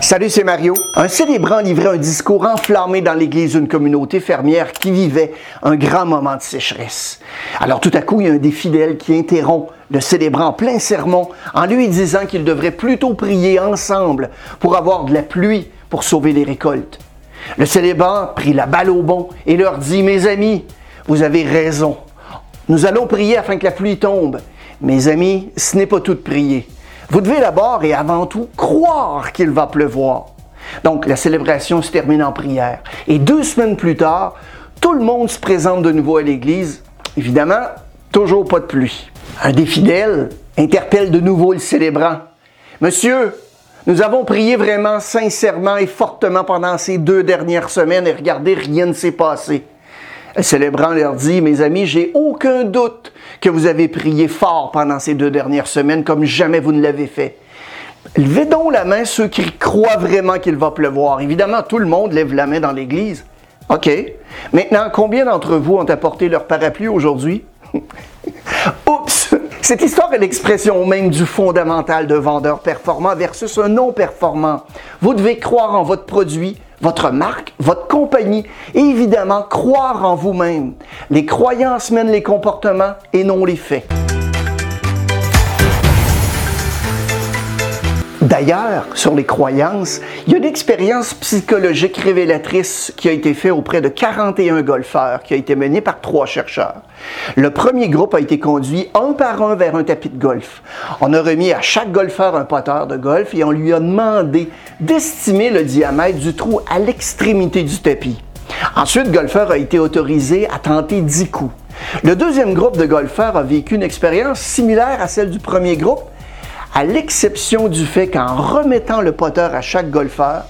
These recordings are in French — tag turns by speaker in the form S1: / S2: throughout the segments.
S1: Salut, c'est Mario. Un célébrant livrait un discours enflammé dans l'église d'une communauté fermière qui vivait un grand moment de sécheresse. Alors tout à coup, il y a un des fidèles qui interrompt le célébrant en plein sermon en lui disant qu'il devrait plutôt prier ensemble pour avoir de la pluie pour sauver les récoltes. Le célébrant prit la balle au bon et leur dit, Mes amis, vous avez raison. Nous allons prier afin que la pluie tombe. Mes amis, ce n'est pas tout de prier. Vous devez d'abord et avant tout croire qu'il va pleuvoir. Donc la célébration se termine en prière. Et deux semaines plus tard, tout le monde se présente de nouveau à l'église. Évidemment, toujours pas de pluie. Un des fidèles interpelle de nouveau le célébrant. Monsieur, nous avons prié vraiment sincèrement et fortement pendant ces deux dernières semaines et regardez, rien ne s'est passé. Le célébrant leur dit, mes amis, j'ai aucun doute vous avez prié fort pendant ces deux dernières semaines comme jamais vous ne l'avez fait. Levez donc la main ceux qui croient vraiment qu'il va pleuvoir. Évidemment, tout le monde lève la main dans l'Église. OK. Maintenant, combien d'entre vous ont apporté leur parapluie aujourd'hui? Oups! Cette histoire est l'expression même du fondamental de vendeur performant versus un non performant. Vous devez croire en votre produit, votre marque, votre compagnie et évidemment croire en vous-même. Les croyances mènent les comportements et non les faits. D'ailleurs, sur les croyances, il y a une expérience psychologique révélatrice qui a été faite auprès de 41 golfeurs, qui a été menée par trois chercheurs. Le premier groupe a été conduit un par un vers un tapis de golf. On a remis à chaque golfeur un poteur de golf et on lui a demandé d'estimer le diamètre du trou à l'extrémité du tapis. Ensuite, le golfeur a été autorisé à tenter 10 coups. Le deuxième groupe de golfeurs a vécu une expérience similaire à celle du premier groupe, à l'exception du fait qu'en remettant le poteur à chaque golfeur,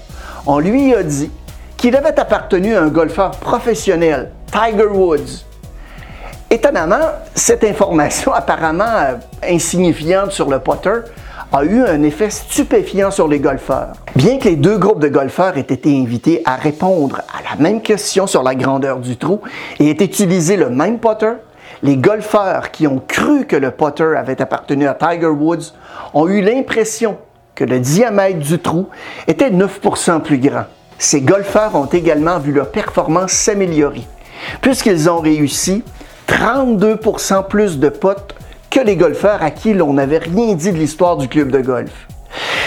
S1: on lui a dit qu'il avait appartenu à un golfeur professionnel, Tiger Woods. Étonnamment, cette information apparemment euh, insignifiante sur le potter a eu un effet stupéfiant sur les golfeurs. Bien que les deux groupes de golfeurs aient été invités à répondre à la même question sur la grandeur du trou et aient utilisé le même potter, les golfeurs qui ont cru que le Potter avait appartenu à Tiger Woods ont eu l'impression que le diamètre du trou était 9% plus grand. Ces golfeurs ont également vu leur performance s'améliorer, puisqu'ils ont réussi 32% plus de potes que les golfeurs à qui l'on n'avait rien dit de l'histoire du club de golf.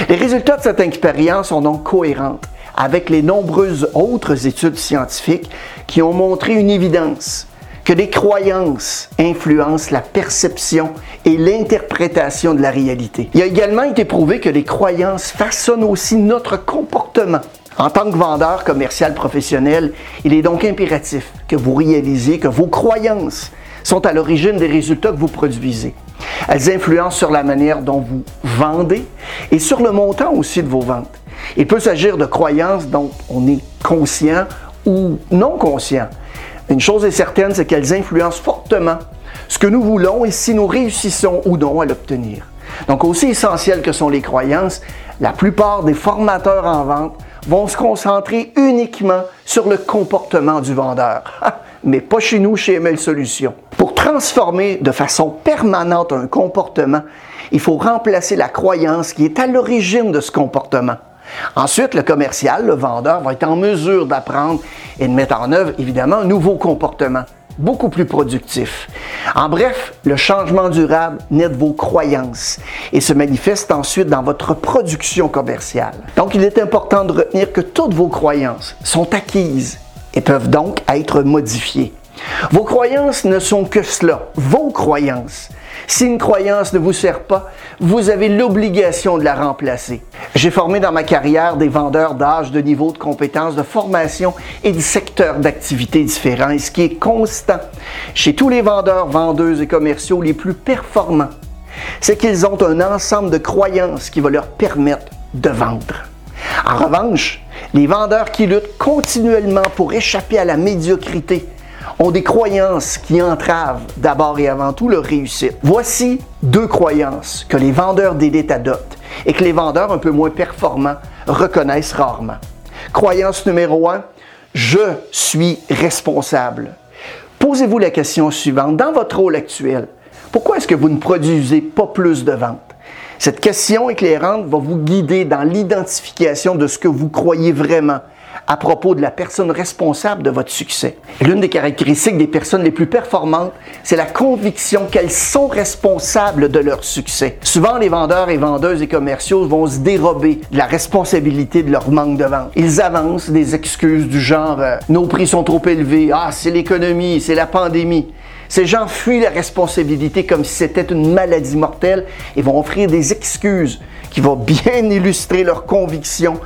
S1: Les résultats de cette expérience sont donc cohérents avec les nombreuses autres études scientifiques qui ont montré une évidence que les croyances influencent la perception et l'interprétation de la réalité. Il a également été prouvé que les croyances façonnent aussi notre comportement. En tant que vendeur commercial professionnel, il est donc impératif que vous réalisiez que vos croyances sont à l'origine des résultats que vous produisez. Elles influencent sur la manière dont vous vendez et sur le montant aussi de vos ventes. Il peut s'agir de croyances dont on est conscient ou non conscient. Une chose est certaine, c'est qu'elles influencent fortement ce que nous voulons et si nous réussissons ou non à l'obtenir. Donc aussi essentiel que sont les croyances, la plupart des formateurs en vente vont se concentrer uniquement sur le comportement du vendeur. Mais pas chez nous, chez ML Solutions. Pour transformer de façon permanente un comportement, il faut remplacer la croyance qui est à l'origine de ce comportement. Ensuite, le commercial, le vendeur, va être en mesure d'apprendre et de mettre en œuvre, évidemment, un nouveau comportement beaucoup plus productif. En bref, le changement durable naît de vos croyances et se manifeste ensuite dans votre production commerciale. Donc, il est important de retenir que toutes vos croyances sont acquises et peuvent donc être modifiées. Vos croyances ne sont que cela, vos croyances. Si une croyance ne vous sert pas, vous avez l'obligation de la remplacer. J'ai formé dans ma carrière des vendeurs d'âge, de niveau de compétences, de formation et de secteurs d'activité différents. Et ce qui est constant chez tous les vendeurs, vendeuses et commerciaux les plus performants, c'est qu'ils ont un ensemble de croyances qui va leur permettre de vendre. En revanche, les vendeurs qui luttent continuellement pour échapper à la médiocrité, ont des croyances qui entravent d'abord et avant tout leur réussite. Voici deux croyances que les vendeurs d'élite adoptent et que les vendeurs un peu moins performants reconnaissent rarement. Croyance numéro un, je suis responsable. Posez-vous la question suivante. Dans votre rôle actuel, pourquoi est-ce que vous ne produisez pas plus de ventes? Cette question éclairante va vous guider dans l'identification de ce que vous croyez vraiment à propos de la personne responsable de votre succès. L'une des caractéristiques des personnes les plus performantes, c'est la conviction qu'elles sont responsables de leur succès. Souvent, les vendeurs et vendeuses et commerciaux vont se dérober de la responsabilité de leur manque de vente. Ils avancent des excuses du genre euh, nos prix sont trop élevés, ah c'est l'économie, c'est la pandémie. Ces gens fuient la responsabilité comme si c'était une maladie mortelle et vont offrir des excuses qui vont bien illustrer leur conviction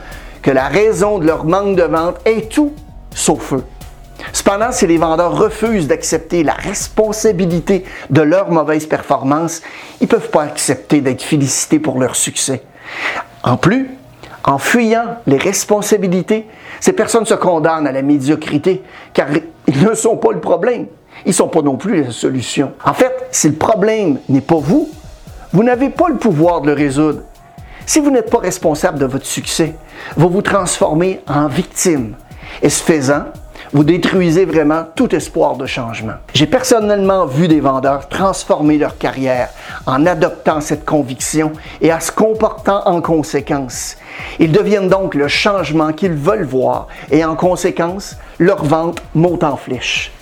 S1: que la raison de leur manque de vente est tout sauf eux. Cependant, si les vendeurs refusent d'accepter la responsabilité de leur mauvaise performance, ils ne peuvent pas accepter d'être félicités pour leur succès. En plus, en fuyant les responsabilités, ces personnes se condamnent à la médiocrité car ils ne sont pas le problème. Ils ne sont pas non plus la solution. En fait, si le problème n'est pas vous, vous n'avez pas le pouvoir de le résoudre. Si vous n'êtes pas responsable de votre succès, vous vous transformez en victime. Et ce faisant, vous détruisez vraiment tout espoir de changement. J'ai personnellement vu des vendeurs transformer leur carrière en adoptant cette conviction et en se comportant en conséquence. Ils deviennent donc le changement qu'ils veulent voir et en conséquence, leur vente monte en flèche.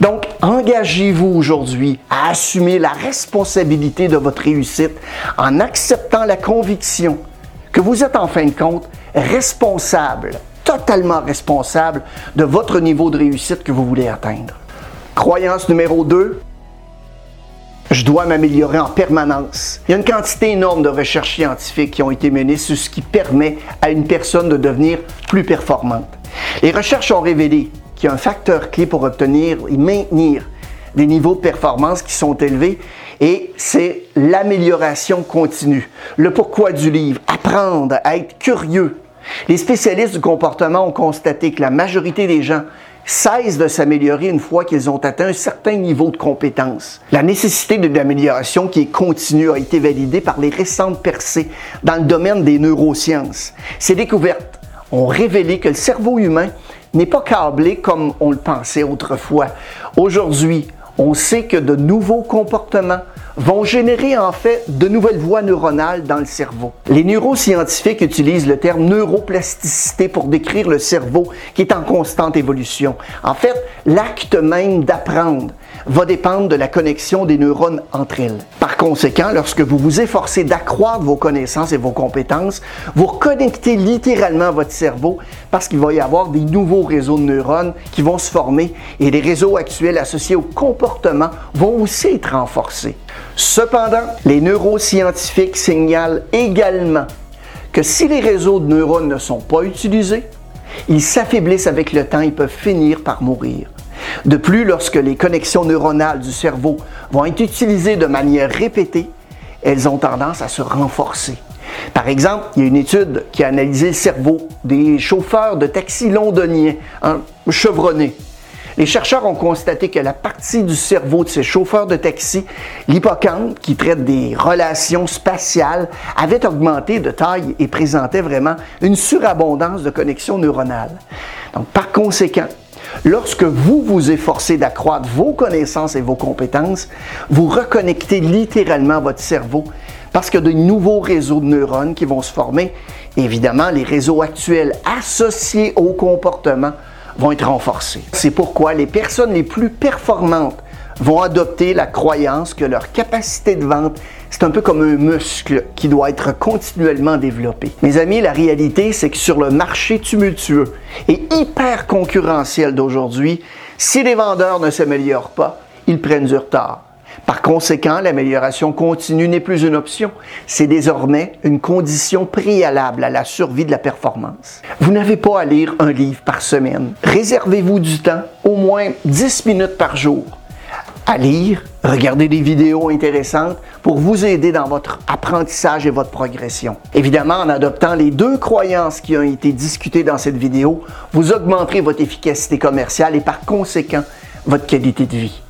S1: Donc, engagez-vous aujourd'hui à assumer la responsabilité de votre réussite en acceptant la conviction que vous êtes en fin de compte responsable, totalement responsable de votre niveau de réussite que vous voulez atteindre. Croyance numéro 2, je dois m'améliorer en permanence. Il y a une quantité énorme de recherches scientifiques qui ont été menées sur ce qui permet à une personne de devenir plus performante. Les recherches ont révélé qu'il y a un facteur clé pour obtenir et maintenir des niveaux de performance qui sont élevés et c'est l'amélioration continue. Le pourquoi du livre, apprendre à être curieux. Les spécialistes du comportement ont constaté que la majorité des gens cessent de s'améliorer une fois qu'ils ont atteint un certain niveau de compétence. La nécessité de l'amélioration qui est continue a été validée par les récentes percées dans le domaine des neurosciences. Ces découvertes ont révélé que le cerveau humain n'est pas câblé comme on le pensait autrefois. Aujourd'hui, on sait que de nouveaux comportements vont générer en fait de nouvelles voies neuronales dans le cerveau. Les neuroscientifiques utilisent le terme neuroplasticité pour décrire le cerveau qui est en constante évolution. En fait, l'acte même d'apprendre va dépendre de la connexion des neurones entre elles. Par conséquent, lorsque vous vous efforcez d'accroître vos connaissances et vos compétences, vous reconnectez littéralement votre cerveau parce qu'il va y avoir des nouveaux réseaux de neurones qui vont se former et les réseaux actuels associés au comportement vont aussi être renforcés. Cependant, les neuroscientifiques signalent également que si les réseaux de neurones ne sont pas utilisés, ils s'affaiblissent avec le temps et peuvent finir par mourir. De plus, lorsque les connexions neuronales du cerveau vont être utilisées de manière répétée, elles ont tendance à se renforcer. Par exemple, il y a une étude qui a analysé le cerveau des chauffeurs de taxi londoniens, chevronnés. Les chercheurs ont constaté que la partie du cerveau de ces chauffeurs de taxi, l'hippocampe, qui traite des relations spatiales, avait augmenté de taille et présentait vraiment une surabondance de connexions neuronales. Donc, par conséquent, Lorsque vous vous efforcez d'accroître vos connaissances et vos compétences, vous reconnectez littéralement votre cerveau parce a de nouveaux réseaux de neurones qui vont se former. Évidemment, les réseaux actuels associés au comportement vont être renforcés. C'est pourquoi les personnes les plus performantes vont adopter la croyance que leur capacité de vente, c'est un peu comme un muscle qui doit être continuellement développé. Mes amis, la réalité, c'est que sur le marché tumultueux et hyper concurrentiel d'aujourd'hui, si les vendeurs ne s'améliorent pas, ils prennent du retard. Par conséquent, l'amélioration continue n'est plus une option, c'est désormais une condition préalable à la survie de la performance. Vous n'avez pas à lire un livre par semaine. Réservez-vous du temps, au moins 10 minutes par jour à lire, regarder des vidéos intéressantes pour vous aider dans votre apprentissage et votre progression. Évidemment, en adoptant les deux croyances qui ont été discutées dans cette vidéo, vous augmenterez votre efficacité commerciale et par conséquent votre qualité de vie.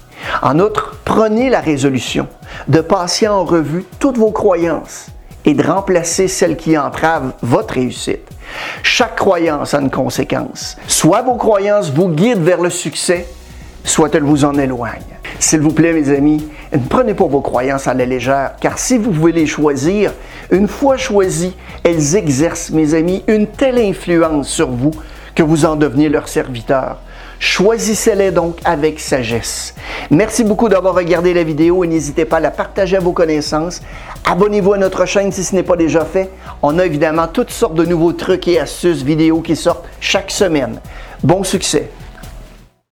S1: En outre, prenez la résolution de passer en revue toutes vos croyances et de remplacer celles qui entravent votre réussite. Chaque croyance a une conséquence. Soit vos croyances vous guident vers le succès, soit elles vous en éloignent. S'il vous plaît, mes amis, Ne prenez pas vos croyances à la légère, car si vous pouvez les choisir, une fois choisies, elles exercent, mes amis, une telle influence sur vous que vous en devenez leur serviteur. Choisissez-les donc avec sagesse. Merci beaucoup d'avoir regardé la vidéo et n'hésitez pas à la partager à vos connaissances. Abonnez-vous à notre chaîne si ce n'est pas déjà fait. On a évidemment toutes sortes de nouveaux trucs et astuces vidéo qui sortent chaque semaine. Bon succès!